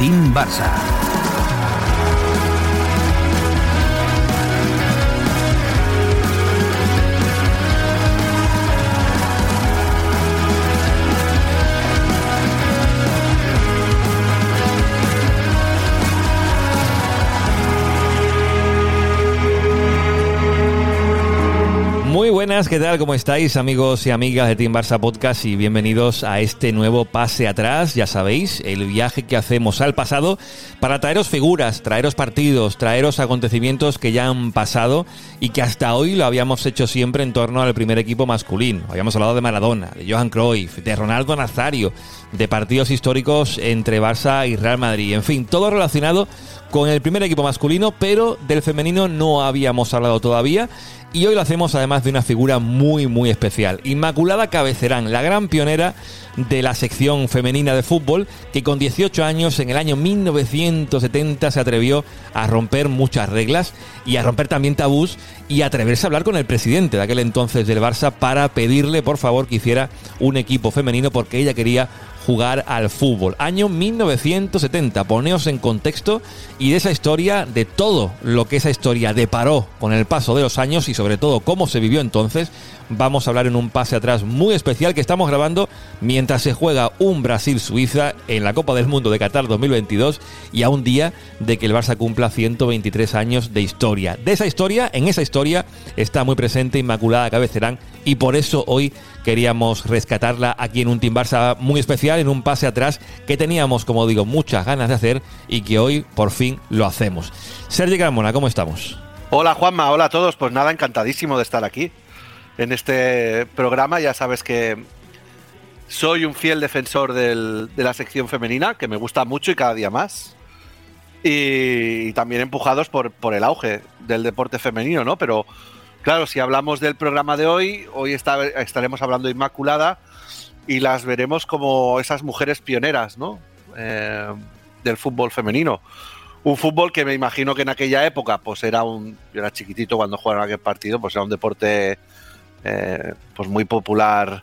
Team Barça. Buenas, ¿qué tal? ¿Cómo estáis amigos y amigas de Team Barça Podcast y bienvenidos a este nuevo pase atrás, ya sabéis, el viaje que hacemos al pasado para traeros figuras, traeros partidos, traeros acontecimientos que ya han pasado y que hasta hoy lo habíamos hecho siempre en torno al primer equipo masculino. Habíamos hablado de Maradona, de Johan Cruyff, de Ronaldo Nazario, de partidos históricos entre Barça y Real Madrid, en fin, todo relacionado con el primer equipo masculino, pero del femenino no habíamos hablado todavía y hoy lo hacemos además de una figura muy muy especial, Inmaculada Cabecerán, la gran pionera de la sección femenina de fútbol que con 18 años en el año 1970 se atrevió a romper muchas reglas y a romper también tabús y atreverse a hablar con el presidente de aquel entonces del Barça para pedirle por favor que hiciera un equipo femenino porque ella quería jugar al fútbol. Año 1970, poneos en contexto y de esa historia, de todo lo que esa historia deparó con el paso de los años y sobre todo cómo se vivió entonces, vamos a hablar en un pase atrás muy especial que estamos grabando mientras se juega un Brasil-Suiza en la Copa del Mundo de Qatar 2022 y a un día de que el Barça cumpla 123 años de historia. De esa historia, en esa historia, está muy presente Inmaculada Cabecerán y por eso hoy queríamos rescatarla aquí en un Team Barça muy especial, en un pase atrás que teníamos, como digo, muchas ganas de hacer y que hoy por fin lo hacemos. Sergio Carmona, ¿cómo estamos? Hola Juanma, hola a todos. Pues nada, encantadísimo de estar aquí en este programa. Ya sabes que soy un fiel defensor de la sección femenina, que me gusta mucho y cada día más. Y, también empujados por, el auge del deporte femenino, ¿no? Pero claro, si hablamos del programa de hoy, hoy estaremos hablando de Inmaculada y las veremos como esas mujeres pioneras, ¿no? Eh, del fútbol femenino. Un fútbol que me imagino que en aquella época, pues era un. Yo era chiquitito cuando jugaron aquel partido, pues era un deporte eh, pues muy popular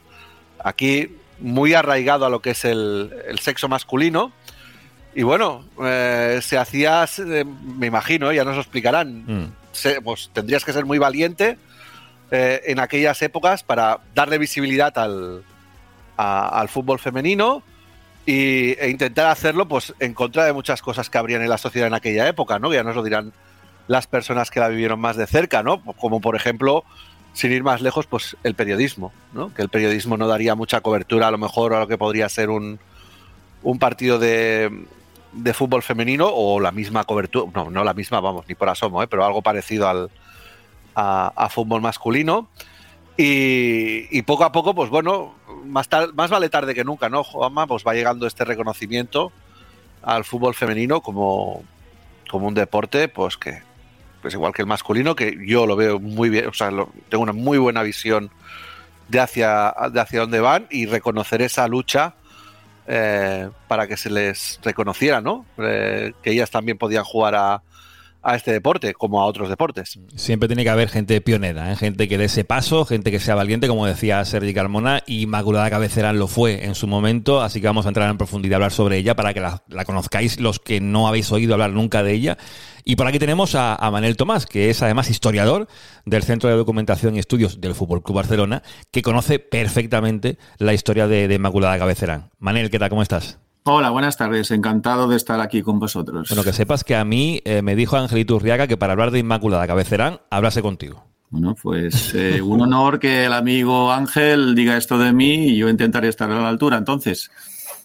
aquí, muy arraigado a lo que es el, sexo masculino. Y bueno, eh, se hacía, me imagino, ya nos lo explicarán, mm. pues tendrías que ser muy valiente eh, en aquellas épocas para darle visibilidad al, al fútbol femenino y, e intentar hacerlo pues en contra de muchas cosas que habrían en la sociedad en aquella época, ¿no? Ya nos lo dirán las personas que la vivieron más de cerca, ¿no? Como por ejemplo sin ir más lejos, pues el periodismo, ¿no? Que el periodismo no daría mucha cobertura a lo mejor a lo que podría ser un, un partido de, de fútbol femenino o la misma cobertura, no, no la misma, vamos, ni por asomo, ¿eh? pero algo parecido al, a, fútbol masculino. Y, poco a poco, pues bueno, más, vale tarde que nunca, ¿no, Juanma? Pues va llegando este reconocimiento al fútbol femenino como, como un deporte, pues que, pues igual que el masculino, que yo lo veo muy bien, o sea, tengo una muy buena visión de hacia, de hacia dónde van y reconocer esa lucha eh, para que se les reconociera, ¿no? Eh, que ellas también podían jugar a, a este deporte como a otros deportes. Siempre tiene que haber gente pionera, ¿eh? gente que dé ese paso, gente que sea valiente, como decía Sergi Carmona, y Inmaculada Cabecerán lo fue en su momento, así que vamos a entrar en profundidad a hablar sobre ella para que la, conozcáis los que no habéis oído hablar nunca de ella. Y por aquí tenemos a, Manel Tomás, que es además historiador del Centro de Documentación y Estudios del Fútbol Club Barcelona, que conoce perfectamente la historia de, de Inmaculada Cabecerán. Manel, ¿qué tal? ¿Cómo estás? Hola, buenas tardes. Encantado de estar aquí con vosotros. Bueno, que sepas que a mí eh, me dijo Angelito Urriaga que para hablar de Inmaculada Cabecerán, hablase contigo. Bueno, pues eh, un honor que el amigo Ángel diga esto de mí y yo intentaré estar a la altura. Entonces,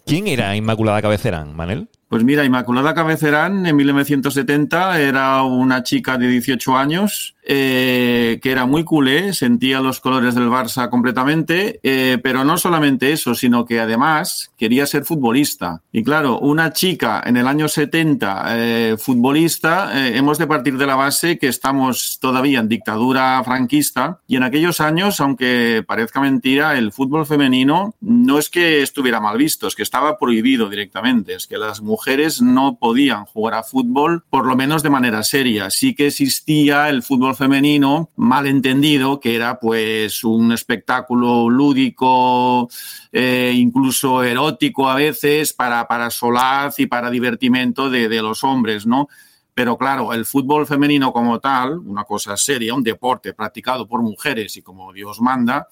¿quién era Inmaculada Cabecerán, Manel? Pues mira, Inmaculada Cabecerán en 1970 era una chica de 18 años eh, que era muy culé, sentía los colores del Barça completamente, eh, pero no solamente eso, sino que además quería ser futbolista. Y claro, una chica en el año 70 eh, futbolista, hemos de partir de la base que estamos todavía en dictadura franquista y en aquellos años, aunque parezca mentira, el fútbol femenino no es que estuviera mal visto, es que estaba prohibido directamente, es que las mujeres no podían jugar a fútbol, por lo menos de manera seria. Sí que existía el fútbol femenino mal entendido, que era pues un espectáculo lúdico, eh, incluso erótico a veces, para, para solaz y para divertimento de, de los hombres, ¿no? Pero claro, el fútbol femenino como tal, una cosa seria, un deporte practicado por mujeres y como Dios manda,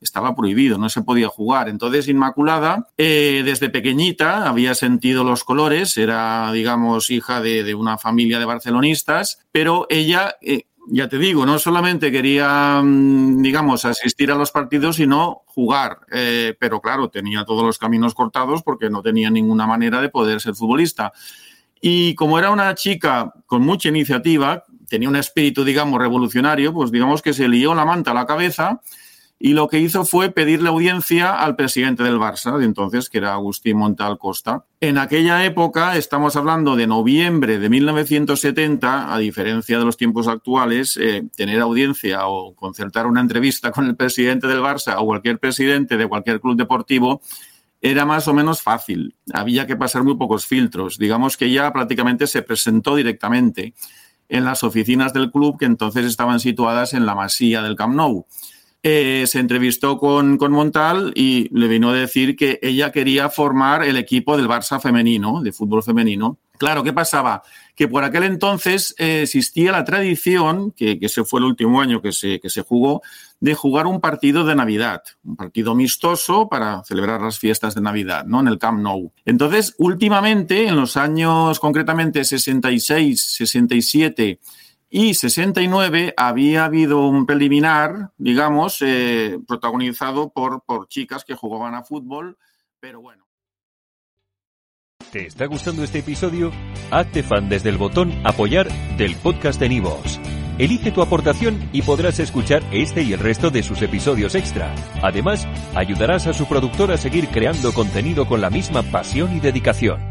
estaba prohibido, no se podía jugar. Entonces, Inmaculada, eh, desde pequeñita, había sentido los colores, era, digamos, hija de, una familia de barcelonistas, pero ella, eh, ya te digo, no solamente quería, mm, digamos, asistir a los partidos, sino jugar. Eh, pero claro, tenía todos los caminos cortados porque no tenía ninguna manera de poder ser futbolista. Y como era una chica con mucha iniciativa, tenía un espíritu, digamos, revolucionario, pues digamos que se lió la manta a la cabeza y lo que hizo fue pedirle audiencia al presidente del Barça de entonces, que era Agustín Montal Costa. En aquella época, estamos hablando de noviembre de 1970, a diferencia de los tiempos actuales, eh, tener audiencia o concertar una entrevista con el presidente del Barça o cualquier presidente de cualquier club deportivo era más o menos fácil. Había que pasar muy pocos filtros. Digamos que ya prácticamente se presentó directamente en las oficinas del club que entonces estaban situadas en la masía del Camp Nou. Eh, se entrevistó con, con, Montal y le vino a decir que ella quería formar el equipo del Barça femenino, de fútbol femenino. Claro, ¿qué pasaba? Que por aquel entonces eh, existía la tradición, que, que, ese fue el último año que se, que se jugó, de jugar un partido de Navidad, un partido amistoso para celebrar las fiestas de Navidad, ¿no? En el Camp Nou. Entonces, últimamente, en los años concretamente 66, 67 y 69 había habido un preliminar, digamos, eh, protagonizado por, por chicas que jugaban a fútbol, pero bueno. ¿Te está gustando este episodio? Hazte fan desde el botón apoyar del podcast de Nivos. Elige tu aportación y podrás escuchar este y el resto de sus episodios extra. Además, ayudarás a su productor a seguir creando contenido con la misma pasión y dedicación.